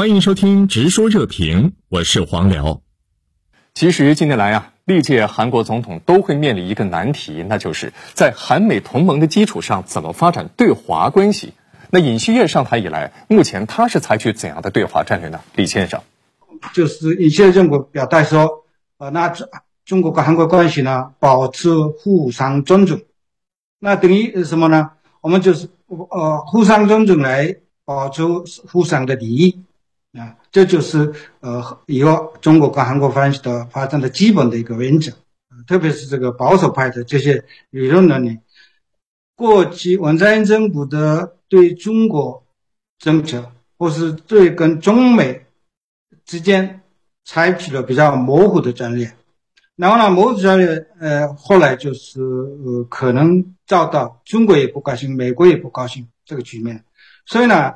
欢迎收听《直说热评》，我是黄辽。其实近年来啊，历届韩国总统都会面临一个难题，那就是在韩美同盟的基础上，怎么发展对华关系？那尹锡悦上台以来，目前他是采取怎样的对华战略呢？李先生，就是尹锡悦政府表态说，呃，那中国跟韩国关系呢，保持互相尊重。那等于什么呢？我们就是呃，互相尊重来保持互相的利益。啊，这就是呃以后中国跟韩国关系的发展的基本的一个原则，特别是这个保守派的这些理论能力，过去文在寅政府的对中国政策，或是对跟中美之间采取了比较模糊的战略，然后呢，模糊战略呃后来就是呃可能遭到中国也不高兴，美国也不高兴这个局面，所以呢。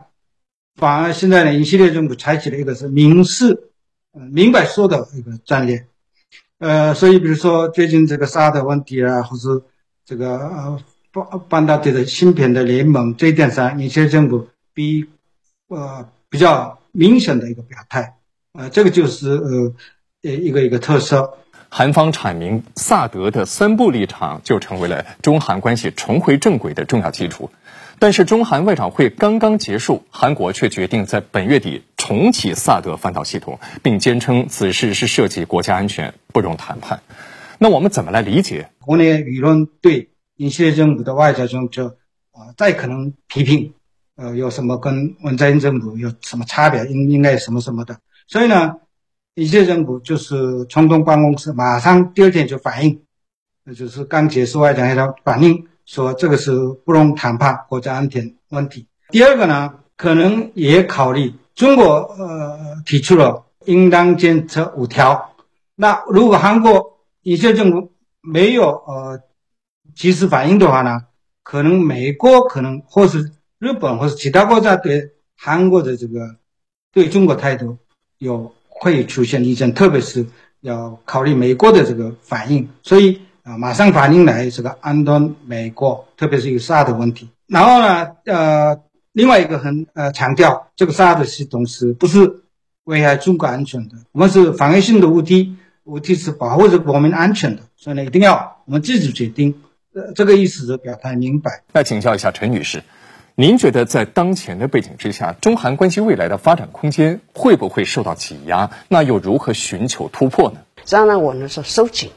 反而现在呢，一系列政府采取了一个是明示、呃明白说的一个战略，呃，所以比如说最近这个沙特问题啊，或是这个呃半半导体的芯片的联盟这一点上，一些政府比呃比较明显的一个表态，呃，这个就是呃一个一个特色。韩方阐明萨德的三步立场，就成为了中韩关系重回正轨的重要基础。但是中韩外长会刚刚结束，韩国却决定在本月底重启萨德反导系统，并坚称此事是涉及国家安全，不容谈判。那我们怎么来理解？国内舆论对尹锡悦政府的外交政策啊，再可能批评，呃，有什么跟文在寅政府有什么差别？应应该什么什么的？所以呢，尹锡悦政府就是冲动办公室马上第二天就反应，那就是刚结束外长会的反应。说这个是不容谈判国家安全问题。第二个呢，可能也考虑中国呃提出了应当监测五条。那如果韩国一些政府没有呃及时反应的话呢，可能美国可能或是日本或是其他国家对韩国的这个对中国态度有会出现一些，特别是要考虑美国的这个反应。所以。啊，马上反应来这个安顿美国，特别是一个萨德问题。然后呢，呃，另外一个很呃强调，这个萨德系统是不是危害中国安全的？我们是防御性的武器，武器是保护着国民安全的，所以呢，一定要我们自主决定。呃，这个意思是表态明白。那请教一下陈女士，您觉得在当前的背景之下，中韩关系未来的发展空间会不会受到挤压？那又如何寻求突破呢？当然，我们说收紧。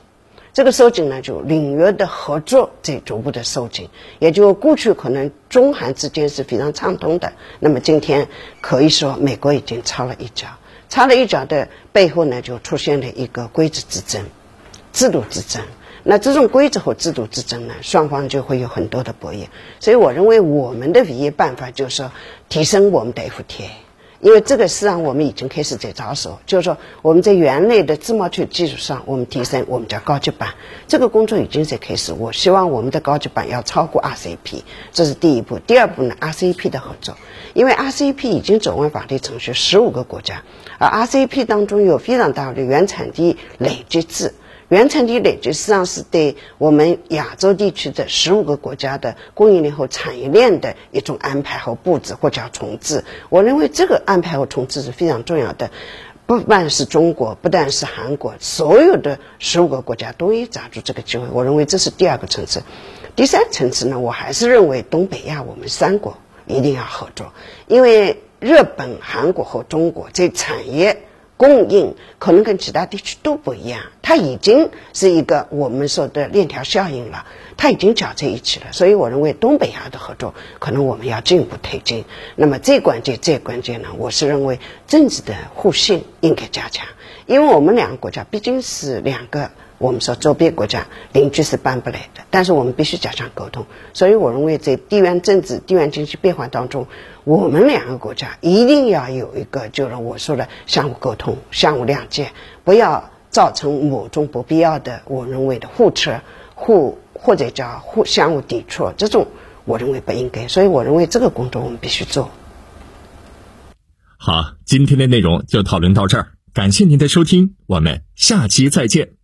这个收紧呢，就领域的合作在逐步的收紧，也就过去可能中韩之间是非常畅通的，那么今天可以说美国已经插了一脚，插了一脚的背后呢，就出现了一个规则之争、制度之争。那这种规则和制度之争呢，双方就会有很多的博弈。所以我认为我们的唯一办法就是说提升我们的 FTA。因为这个实际上我们已经开始在着手，就是说我们在原来的自贸区基础上，我们提升我们叫高级版，这个工作已经在开始。我希望我们的高级版要超过 RCEP，这是第一步。第二步呢，RCEP 的合作，因为 RCEP 已经走完法律程序，十五个国家，而 RCEP 当中有非常大的原产地累积制。原产地累积实际上是对我们亚洲地区的十五个国家的供应链和产业链的一种安排和布置，或者叫重置。我认为这个安排和重置是非常重要的，不但是中国，不但是韩国，所有的十五个国家都应抓住这个机会。我认为这是第二个层次。第三层次呢，我还是认为东北亚我们三国一定要合作，因为日本、韩国和中国在产业。供应可能跟其他地区都不一样，它已经是一个我们说的链条效应了，它已经搅在一起了。所以我认为东北亚的合作可能我们要进一步推进。那么最关键、最关键呢，我是认为政治的互信应该加强，因为我们两个国家毕竟是两个。我们说周边国家邻居是搬不来的，但是我们必须加强沟通。所以我认为在地缘政治、地缘经济变化当中，我们两个国家一定要有一个，就是我说的相互沟通、相互谅解，不要造成某种不必要的，我认为的互斥、互或者叫互相互抵触，这种我认为不应该。所以我认为这个工作我们必须做。好，今天的内容就讨论到这儿，感谢您的收听，我们下期再见。